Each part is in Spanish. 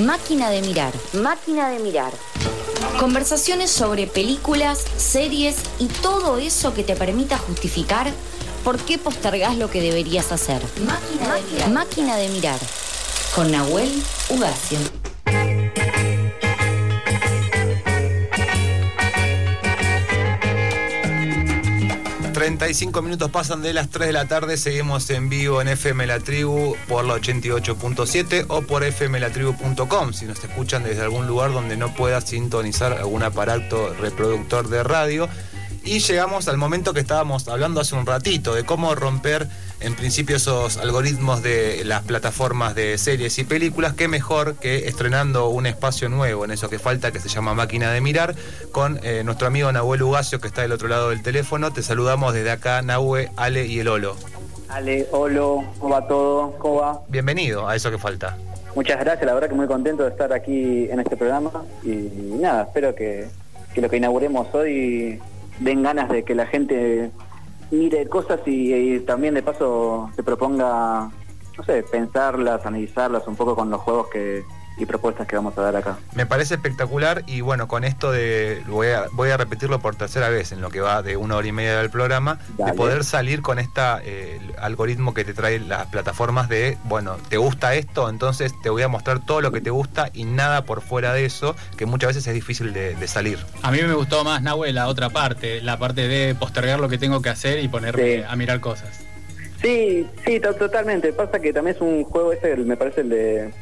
Máquina de mirar. Máquina de mirar. Conversaciones sobre películas, series y todo eso que te permita justificar por qué postergás lo que deberías hacer. Máquina, de mirar. Máquina de mirar. Con Nahuel Ugacio. 35 minutos pasan de las 3 de la tarde, seguimos en vivo en FM La Tribu por la 88.7 o por fmlatribu.com si nos escuchan desde algún lugar donde no puedas sintonizar algún aparato reproductor de radio. Y llegamos al momento que estábamos hablando hace un ratito, de cómo romper en principio esos algoritmos de las plataformas de series y películas, qué mejor que estrenando un espacio nuevo en eso que falta, que se llama Máquina de Mirar, con eh, nuestro amigo Nahuel Ugacio, que está del otro lado del teléfono. Te saludamos desde acá, Nahue, Ale y el Olo. Ale, Olo, ¿cómo va todo? ¿Cómo va? Bienvenido a eso que falta. Muchas gracias, la verdad que muy contento de estar aquí en este programa y nada, espero que, que lo que inauguremos hoy den ganas de que la gente mire cosas y, también de paso se proponga, no sé, pensarlas, analizarlas un poco con los juegos que, y propuestas que vamos a dar acá. Me parece espectacular y bueno, con esto de, voy a, voy a repetirlo por tercera vez en lo que va de una hora y media del programa, de poder salir con este algoritmo que te trae las plataformas de, bueno, ¿te gusta esto? Entonces te voy a mostrar todo lo que te gusta y nada por fuera de eso, que muchas veces es difícil de, salir. A mí me gustó más, Nahue, la otra parte, la parte de postergar lo que tengo que hacer y ponerme a mirar cosas. Sí, sí, totalmente. Pasa que también es un juego ese, me parece el de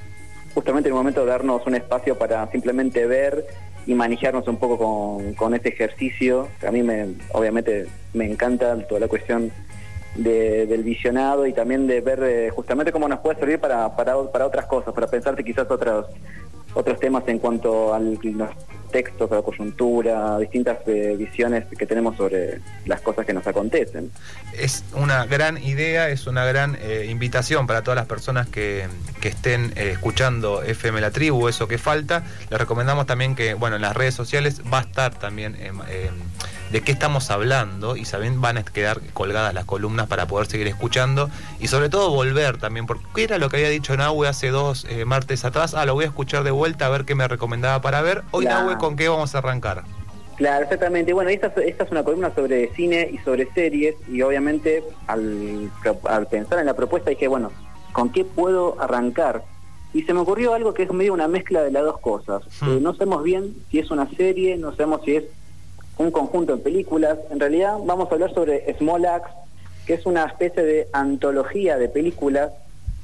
justamente en el momento de darnos un espacio para simplemente ver y manejarnos un poco con, con ese ejercicio, a mí me, obviamente me encanta toda la cuestión del visionado y también de ver eh, justamente cómo nos puede servir para, para, para otras cosas, para pensarte quizás otros, otros temas en cuanto al textos, a la coyuntura, distintas eh, visiones que tenemos sobre las cosas que nos acontecen. Es una gran idea, es una gran eh, invitación para todas las personas que, que estén escuchando FM La Tribu, eso que falta. Les recomendamos también que, bueno, en las redes sociales va a estar también de qué estamos hablando y saben van a quedar colgadas las columnas para poder seguir escuchando y sobre todo volver también, porque era lo que había dicho Nahue hace dos eh, martes atrás, ah, lo voy a escuchar de vuelta a ver qué me recomendaba para ver. Hoy Nahue, ¿con qué vamos a arrancar? Claro, exactamente. Bueno, esta, esta, es una columna sobre cine y sobre series y obviamente al, pensar en la propuesta dije, bueno, ¿con qué puedo arrancar? Y se me ocurrió algo que es medio una mezcla de las dos cosas. Hmm. Eh, no sabemos bien si es una serie, no sabemos si es un conjunto de películas. En realidad vamos a hablar sobre Small Axe, que es una especie de antología de películas.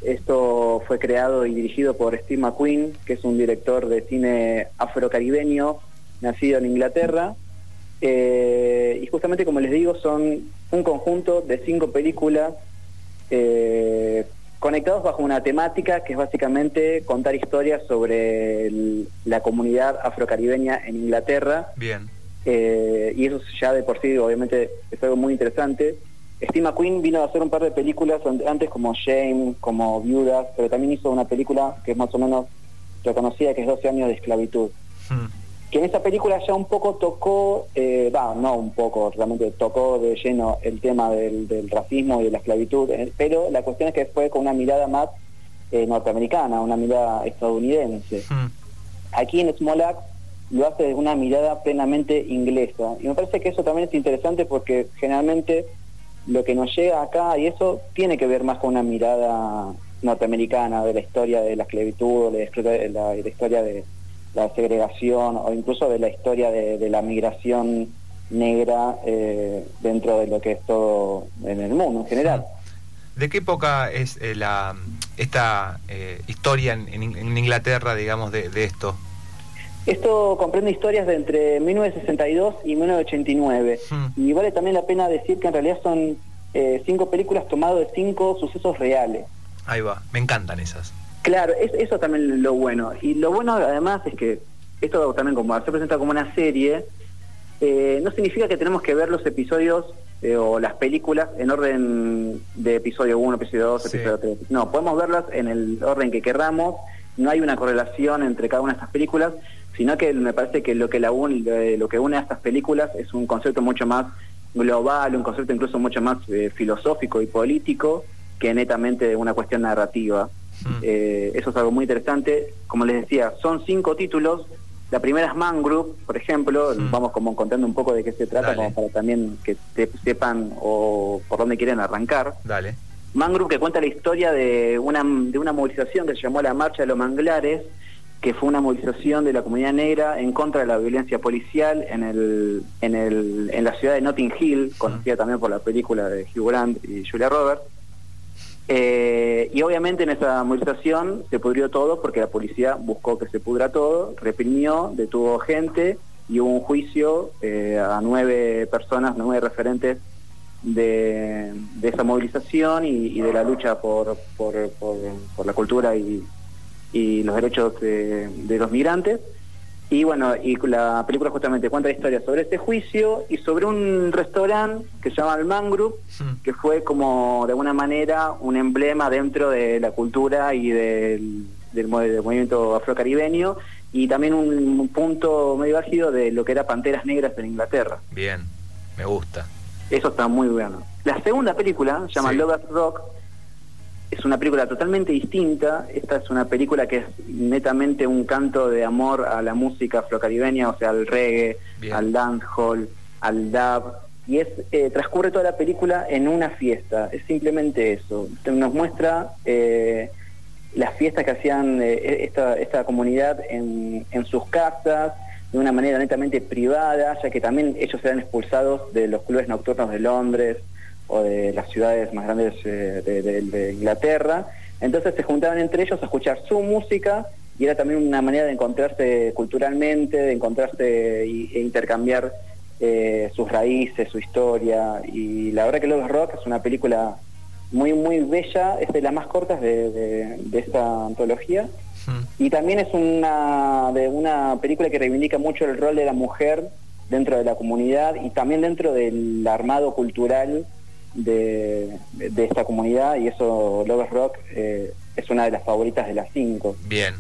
Esto fue creado y dirigido por Steve McQueen, que es un director de cine afrocaribeño, nacido en Inglaterra. Eh, y justamente, como les digo, son un conjunto de cinco películas eh, conectados bajo una temática que es básicamente contar historias sobre la comunidad afrocaribeña en Inglaterra. Bien. Eh, y eso ya de por sí obviamente es algo muy interesante. Steve McQueen vino a hacer un par de películas antes como Shame, como Viudas, pero también hizo una película que es más o menos reconocida, que es 12 años de esclavitud. Hmm. Que en esa película ya un poco tocó, eh, va, no un poco, realmente tocó de lleno el tema del, racismo y de la esclavitud, eh, pero la cuestión es que fue con una mirada más norteamericana, una mirada estadounidense. Hmm. Aquí en Small Axe lo hace de una mirada plenamente inglesa. Y me parece que eso también es interesante porque generalmente lo que nos llega acá, y eso tiene que ver más con una mirada norteamericana de la historia de la esclavitud, de la, historia de la segregación o incluso de la historia de, la migración negra eh, dentro de lo que es todo en el mundo en general. ¿De qué época es eh, la, esta eh, historia en, Inglaterra, digamos, de esto? Esto comprende historias de entre 1962 y 1989. Hmm. Y vale también la pena decir que en realidad son eh, cinco películas tomadas de cinco sucesos reales. Ahí va, me encantan esas. Claro, es, eso también es lo bueno. Y lo bueno además es que esto también como se presenta como una serie, eh, no significa que tenemos que ver los episodios eh, o las películas en orden de episodio 1, episodio 2, episodio 3. No, podemos verlas en el orden que querramos, no hay una correlación entre cada una de estas películas, sino que me parece que lo que, la lo que une a estas películas es un concepto mucho más global, un concepto incluso mucho más eh, filosófico y político que netamente una cuestión narrativa. Hmm. Eh, eso es algo muy interesante. Como les decía, son cinco títulos. La primera es Man Group, por ejemplo. Hmm. Vamos como contando un poco de qué se trata, como para también que sepan o por dónde quieren arrancar. Dale. Man Group que cuenta la historia de una, de una movilización que se llamó la Marcha de los Manglares, que fue una movilización de la comunidad negra en contra de la violencia policial en, el, en, el, en la ciudad de Notting Hill, conocida también por la película de Hugh Grant y Julia Roberts. Eh, y obviamente en esa movilización se pudrió todo porque la policía buscó que se pudra todo, reprimió, detuvo gente y hubo un juicio eh, a nueve personas, nueve referentes de, esa movilización y, de la lucha por, por, por la cultura y, y los derechos de, los migrantes. Y bueno, y la película justamente cuenta la historia sobre este juicio y sobre un restaurante que se llama el Man Group, hmm. que fue como de alguna manera un emblema dentro de la cultura y del, del, movimiento afrocaribeño y también un, punto medio álgido de lo que era Panteras Negras en Inglaterra. Bien, me gusta. Eso está muy bueno. La segunda película se llama Lovers Rock es una película totalmente distinta. Esta es una película que es netamente un canto de amor a la música afrocaribeña, o sea, al reggae, al dancehall, al dub. Y es eh, transcurre toda la película en una fiesta. Es simplemente eso. Nos muestra eh, las fiestas que hacían eh, esta, esta comunidad en, en sus casas, de una manera netamente privada, ya que también ellos eran expulsados de los clubes nocturnos de Londres, o de las ciudades más grandes eh, de, Inglaterra. Entonces se juntaban entre ellos a escuchar su música y era también una manera de encontrarse culturalmente, de encontrarse e intercambiar eh, sus raíces, su historia. Y la verdad que Love Rock es una película muy, muy bella, es de las más cortas de, esta antología. Hmm. Y también es una, de una película que reivindica mucho el rol de la mujer dentro de la comunidad y también dentro del armado cultural de, esta comunidad y eso Lovers Rock eh, es una de las favoritas de las cinco. Bien.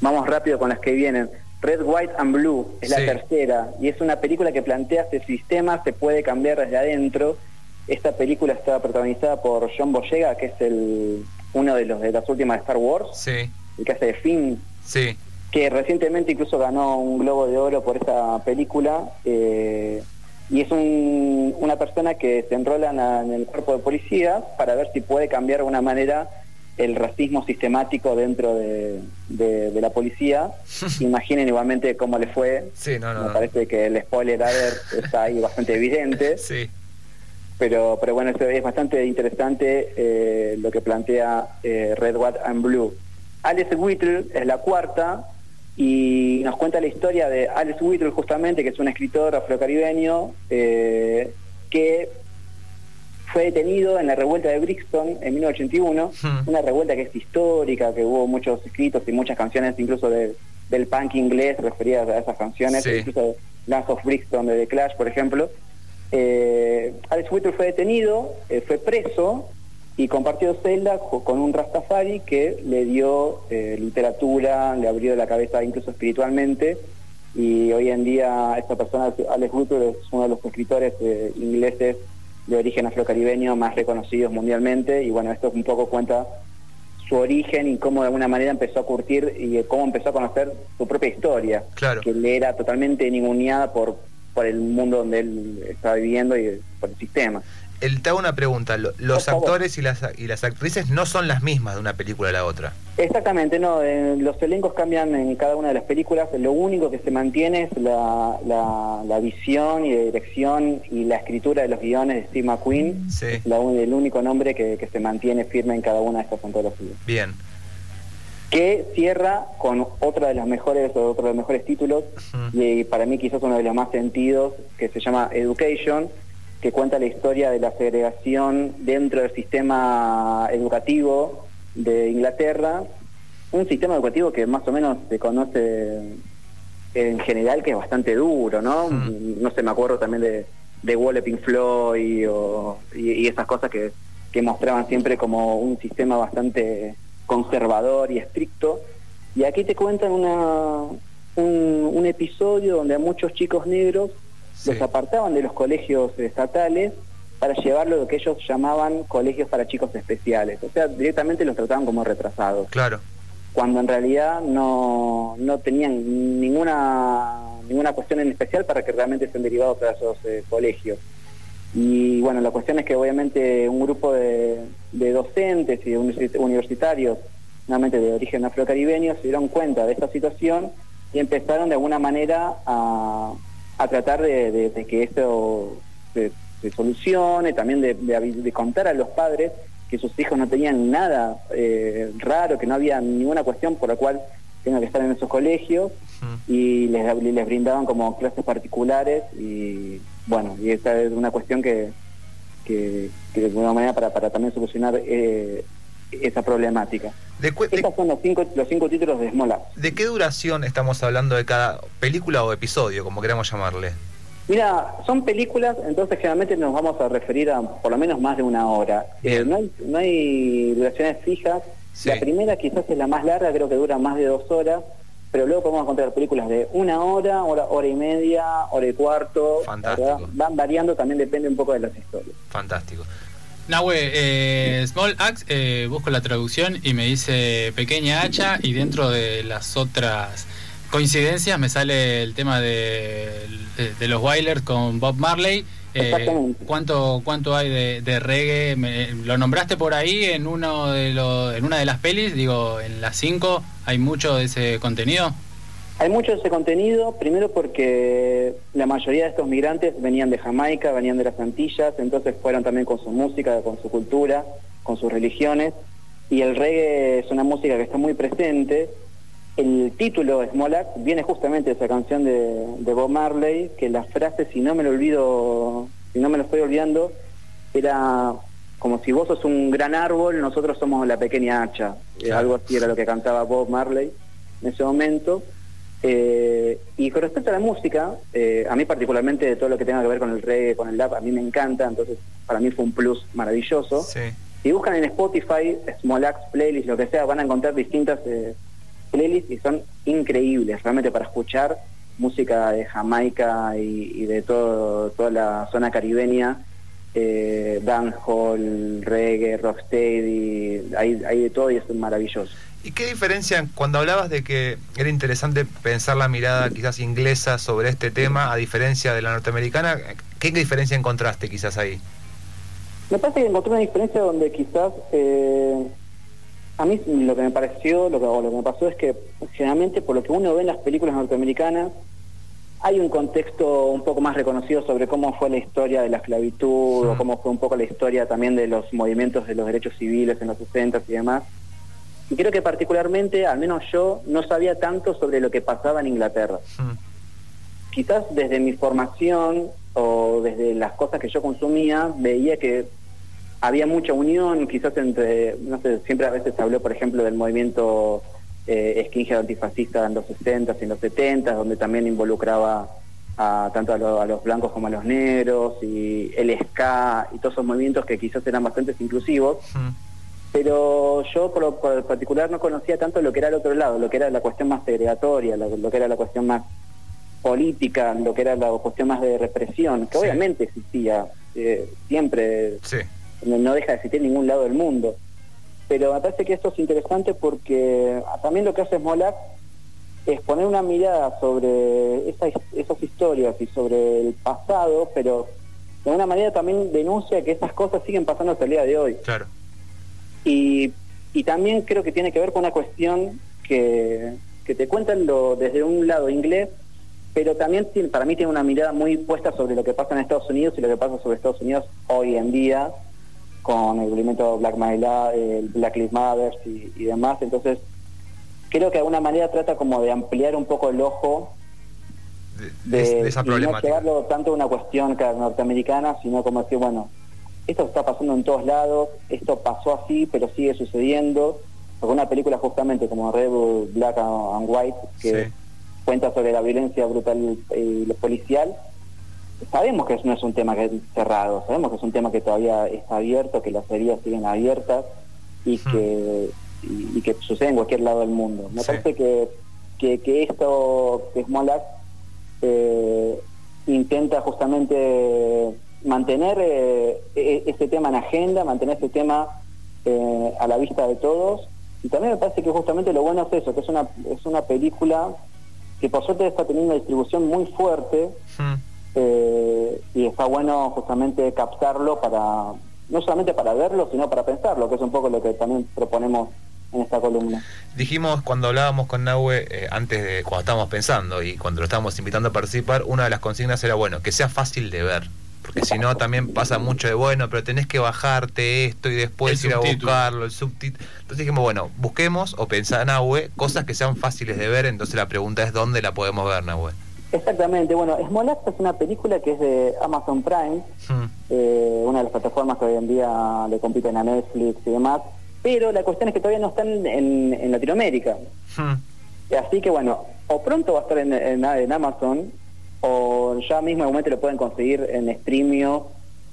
Vamos rápido con las que vienen. Red, White and Blue es la tercera y es una película que plantea este sistema se puede cambiar desde adentro. Esta película está protagonizada por John Boyega, que es el uno de los de las últimas de Star Wars, sí. el que hace de Finn, sí. que recientemente incluso ganó un Globo de Oro por esta película. Eh, y es una persona que se enrola en, el cuerpo de policía para ver si puede cambiar de alguna manera el racismo sistemático dentro de, la policía. Imaginen igualmente cómo le fue. Sí, no, no, Me parece que el spoiler está ahí bastante evidente. Sí. Pero, pero bueno, es bastante interesante eh, lo que plantea eh, Red, White and Blue. Alice Whittle es la cuarta, y nos cuenta la historia de Alex Whittle justamente, que es un escritor afrocaribeño eh, que fue detenido en la revuelta de Brixton en 1981, hmm. una revuelta que es histórica, que hubo muchos escritos y muchas canciones incluso del punk inglés referidas a esas canciones, incluso Lance of Brixton de The Clash, por ejemplo. Eh, Alex Whittle fue detenido, eh, fue preso y compartió celda con un Rastafari que le dio eh, literatura, le abrió la cabeza incluso espiritualmente. Y hoy en día esta persona, Alex Guter, es uno de los escritores eh, ingleses de origen afrocaribeño más reconocidos mundialmente. Y bueno, esto un poco cuenta su origen y cómo de alguna manera empezó a curtir y cómo empezó a conocer su propia historia, que le era totalmente ninguneada por, por el mundo donde él estaba viviendo y por el sistema el, te hago una pregunta. Los actores y las, y las actrices no son las mismas de una película a la otra. Exactamente, no. Eh, los elencos cambian en cada una de las películas. Lo único que se mantiene es la, la, visión y la dirección y la escritura de los guiones de Steve McQueen. Sí. Es el único nombre que, se mantiene firme en cada una de estas antologías. Bien. Que cierra con otra de las mejores, otro de los mejores títulos, y para mí quizás uno de los más sentidos, que se llama Education que cuenta la historia de la segregación dentro del sistema educativo de Inglaterra, un sistema educativo que más o menos se conoce en general que es bastante duro, ¿no? Hmm. No sé, me acuerdo también de, de Wall Pink Floyd y, esas cosas que, que mostraban siempre como un sistema bastante conservador y estricto. Y aquí te cuentan una, un, un episodio donde a muchos chicos negros los apartaban de los colegios estatales para llevarlo a lo que ellos llamaban colegios para chicos especiales. O sea, directamente los trataban como retrasados. Claro. Cuando en realidad no, no tenían ninguna, ninguna cuestión en especial para que realmente estén derivados a esos eh, colegios. Y bueno, la cuestión es que obviamente un grupo de, de docentes y de universitarios, nuevamente de origen afrocaribeño, se dieron cuenta de esta situación y empezaron de alguna manera a, a tratar de, que esto se, solucione, también de, contar a los padres que sus hijos no tenían nada eh, raro, que no había ninguna cuestión por la cual tengan que estar en esos colegios y les, les brindaban como clases particulares y bueno, y esta es una cuestión que, que, de alguna manera para, para también solucionar eh, esa problemática. De Estos son los cinco, los cinco títulos de Smola. ¿De qué duración estamos hablando de cada película o episodio, como queramos llamarle? Mira, son películas, entonces generalmente nos vamos a referir a por lo menos más de una hora. Eh, no, hay, no hay duraciones fijas. La primera quizás es la más larga, creo que dura más de dos horas, pero luego podemos encontrar películas de una hora, hora, hora y media, hora y cuarto. Fantástico. Van variando, también depende un poco de las historias. Fantástico. Nahue, eh, Small Axe, eh, busco la traducción y me dice pequeña hacha y dentro de las otras coincidencias me sale el tema de, de, los Wailers con Bob Marley. Eh, ¿cuánto, ¿Cuánto hay de, reggae? ¿Lo nombraste por ahí en, uno de los, en una de las pelis? Digo, en las cinco, ¿hay mucho de ese contenido? Hay mucho de ese contenido, primero porque la mayoría de estos migrantes venían de Jamaica, venían de las Antillas, entonces fueron también con su música, con su cultura, con sus religiones, y el reggae es una música que está muy presente. El título Smolak viene justamente de esa canción de, Bob Marley, que la frase, si no me lo olvido, si no me lo estoy olvidando, era como si vos sos un gran árbol, nosotros somos la pequeña hacha. Algo así era lo que cantaba Bob Marley en ese momento. Eh, y con respecto a la música, eh, a mí particularmente todo lo que tenga que ver con el reggae, con el lap, a mí me encanta, entonces para mí fue un plus maravilloso. Si buscan en Spotify, Smolax Playlist, lo que sea, van a encontrar distintas eh, playlists y son increíbles, realmente para escuchar música de Jamaica y, de todo, toda la zona caribeña, eh, dancehall, reggae, rocksteady, hay, hay de todo y es maravilloso. ¿Y qué diferencia, cuando hablabas de que era interesante pensar la mirada quizás inglesa sobre este tema, a diferencia de la norteamericana, qué diferencia encontraste quizás ahí? Me parece que encontré una diferencia donde quizás eh, a mí lo que me pareció, lo que, lo que me pasó es que generalmente por lo que uno ve en las películas norteamericanas, hay un contexto un poco más reconocido sobre cómo fue la historia de la esclavitud o cómo fue un poco la historia también de los movimientos de los derechos civiles en los 60 y demás. Y creo que particularmente, al menos yo, no sabía tanto sobre lo que pasaba en Inglaterra. Hmm. Quizás desde mi formación o desde las cosas que yo consumía, veía que había mucha unión, quizás entre, no sé, siempre a veces se habló, por ejemplo, del movimiento eh, antifascista en los 60 y en los 70 donde también involucraba a, tanto a, los blancos como a los negros, y el ska y todos esos movimientos que quizás eran bastante inclusivos. Hmm pero yo por, particular no conocía tanto lo que era el otro lado, lo que era la cuestión más segregatoria, lo, que era la cuestión más política, lo que era la cuestión más de represión, que obviamente existía, eh, siempre no, deja de existir en ningún lado del mundo. Pero me parece que esto es interesante porque también lo que hace Smolak es poner una mirada sobre esas, esas historias y sobre el pasado, pero de una manera también denuncia que esas cosas siguen pasando hasta el día de hoy. Claro. Y, y también creo que tiene que ver con una cuestión que, que te cuentan lo, desde un lado inglés, pero también para mí tiene una mirada muy puesta sobre lo que pasa en Estados Unidos y lo que pasa sobre Estados Unidos hoy en día con el movimiento Black, el Black Lives Matter y, demás. Entonces, creo que de alguna manera trata como de ampliar un poco el ojo de, esa problemática. no llevarlo tanto a una cuestión norteamericana, sino como decir, bueno, esto está pasando en todos lados, esto pasó así, pero sigue sucediendo. Porque una película justamente como Red Bull, Black and White, que cuenta sobre la violencia brutal y policial, sabemos que no es un tema que es cerrado, sabemos que es un tema que todavía está abierto, que las heridas siguen abiertas y hmm. que y, que sucede en cualquier lado del mundo. Me parece que, que, esto, que es Molac, eh, intenta justamente mantener eh, e, ese tema en agenda, mantener ese tema eh, a la vista de todos. Y también me parece que justamente lo bueno es eso, que es una, es una película que por suerte está teniendo una distribución muy fuerte hmm. eh, y está bueno justamente captarlo para, no solamente para verlo, sino para pensarlo, que es un poco lo que también proponemos en esta columna. Dijimos cuando hablábamos con Nahue, eh, antes de cuando estábamos pensando y cuando lo estábamos invitando a participar, una de las consignas era, bueno, que sea fácil de ver. Porque si no, también pasa mucho de, bueno, pero tenés que bajarte esto y después ir a buscarlo, el subtítulo. Entonces dijimos, bueno, busquemos o pensar, Nahue, cosas que sean fáciles de ver. Entonces la pregunta es, ¿dónde la podemos ver, Nahue? Exactamente, bueno, Smolax es una película que es de Amazon Prime, hmm. eh, una de las plataformas que hoy en día le compiten a Netflix y demás, pero la cuestión es que todavía no están en, Latinoamérica. Hmm. Así que bueno, o pronto va a estar en, en, Amazon, o ya mismo en momento lo pueden conseguir en Streamio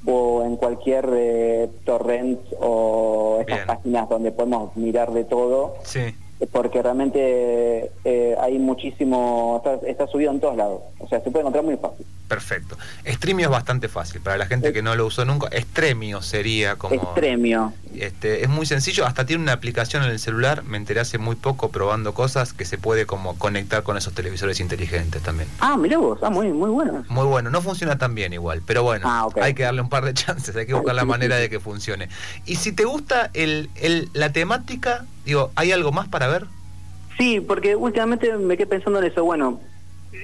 o en cualquier eh, torrent o estas páginas donde podemos mirar de todo. Sí porque realmente eh, hay muchísimo, está, subido en todos lados, o sea, se puede encontrar muy fácil. Perfecto. Streamio es bastante fácil, para la gente que no lo usó nunca, Estremio sería como... Estremio. Este, es muy sencillo, hasta tiene una aplicación en el celular, me enteré hace muy poco probando cosas que se puede como conectar con esos televisores inteligentes también. Ah, mira vos, ah, muy, muy bueno. Muy bueno, no funciona tan bien igual, pero bueno, ah, hay que darle un par de chances, hay que buscar la manera de que funcione. Y si te gusta el, el, la temática, digo, ¿hay algo más para ver? Sí, porque últimamente me quedé pensando en eso. Bueno,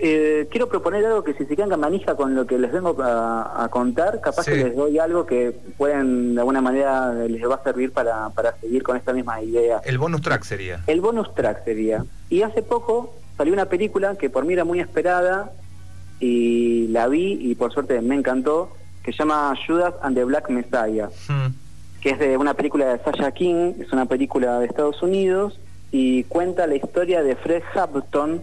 eh, quiero proponer algo que si se quedan manija con lo que les vengo a, contar, capaz que les doy algo que pueden, de alguna manera, les va a servir para, para seguir con esta misma idea. El bonus track sería. El bonus track sería. Y hace poco salió una película que por mí era muy esperada y la vi y por suerte me encantó, que se llama Judas and the Black Messiah, hmm. que es de una película de Sasha King, es una película de Estados Unidos y cuenta la historia de Fred Hampton,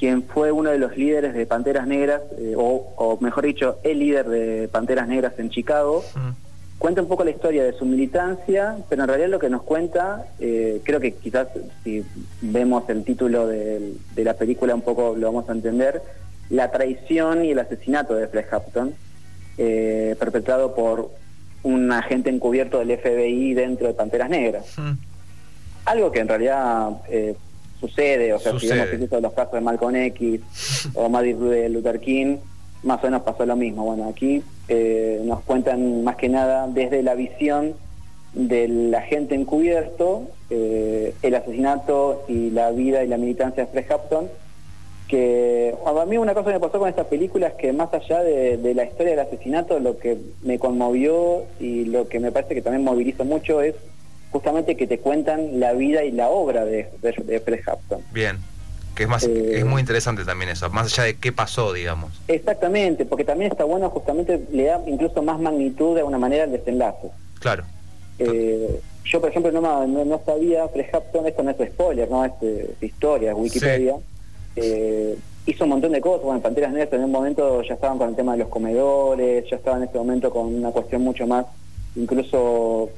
quien fue uno de los líderes de Panteras Negras, eh, o, mejor dicho, el líder de Panteras Negras en Chicago. Cuenta un poco la historia de su militancia, pero en realidad lo que nos cuenta, eh, creo que quizás si vemos el título de, la película un poco lo vamos a entender, la traición y el asesinato de Fred Hampton, eh, perpetrado por un agente encubierto del FBI dentro de Panteras Negras. Algo que en realidad sucede, o sea, si vemos que los casos de Malcolm X o Martin Luther King, más o menos pasó lo mismo. Bueno, aquí eh, nos cuentan más que nada desde la visión del agente encubierto, eh, el asesinato y la vida y la militancia de Fred Hampton, que a mí una cosa que me pasó con esta película es que más allá de, la historia del asesinato, lo que me conmovió y lo que me parece que también moviliza mucho es justamente que te cuentan la vida y la obra de, de, Fred Hampton. Bien, que es, más, eh, es muy interesante también eso, más allá de qué pasó, digamos. Exactamente, porque también está bueno, justamente le da incluso más magnitud de alguna manera al desenlace. Claro. Eh, yo, por ejemplo, no, no, sabía, Fred Hampton, esto no es spoiler, no es, eh, historia, es Wikipedia. hizo un montón de cosas, bueno, Panteras Negras en un momento ya estaban con el tema de los comedores, ya estaban en este momento con una cuestión mucho más, incluso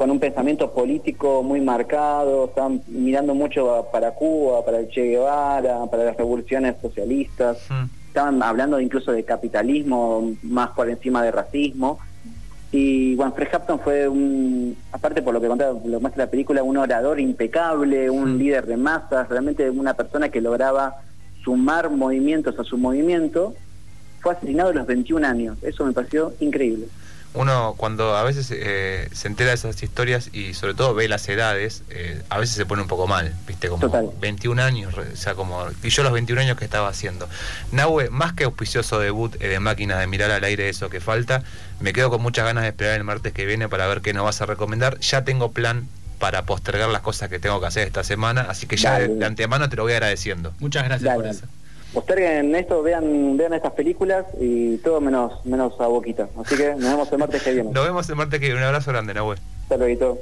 con un pensamiento político muy marcado, estaban mirando mucho para Cuba, para el Che Guevara, para las revoluciones socialistas, estaban hablando incluso de capitalismo más por encima de racismo. Y bueno, Fred Hampton fue un, aparte por lo que contaba, lo muestra la película, un orador impecable, un líder de masas, realmente una persona que lograba sumar movimientos a su movimiento, fue asesinado a los 21 años. Eso me pareció increíble uno cuando a veces eh, se entera de esas historias y sobre todo ve las edades, eh, a veces se pone un poco mal, viste, como 21 años, o sea, como, y yo los 21 años que estaba haciendo. Nahue, más que auspicioso debut eh, de máquina de mirar al aire eso que falta, me quedo con muchas ganas de esperar el martes que viene para ver qué nos vas a recomendar. Ya tengo plan para postergar las cosas que tengo que hacer esta semana, así que ya de, antemano te lo voy agradeciendo. Muchas gracias por eso posterguen esto, vean, vean estas películas y todo menos, menos a boquita. Así que nos vemos el martes que viene. Nos vemos el martes que viene. Un abrazo grande, Nahuel. Hasta luego.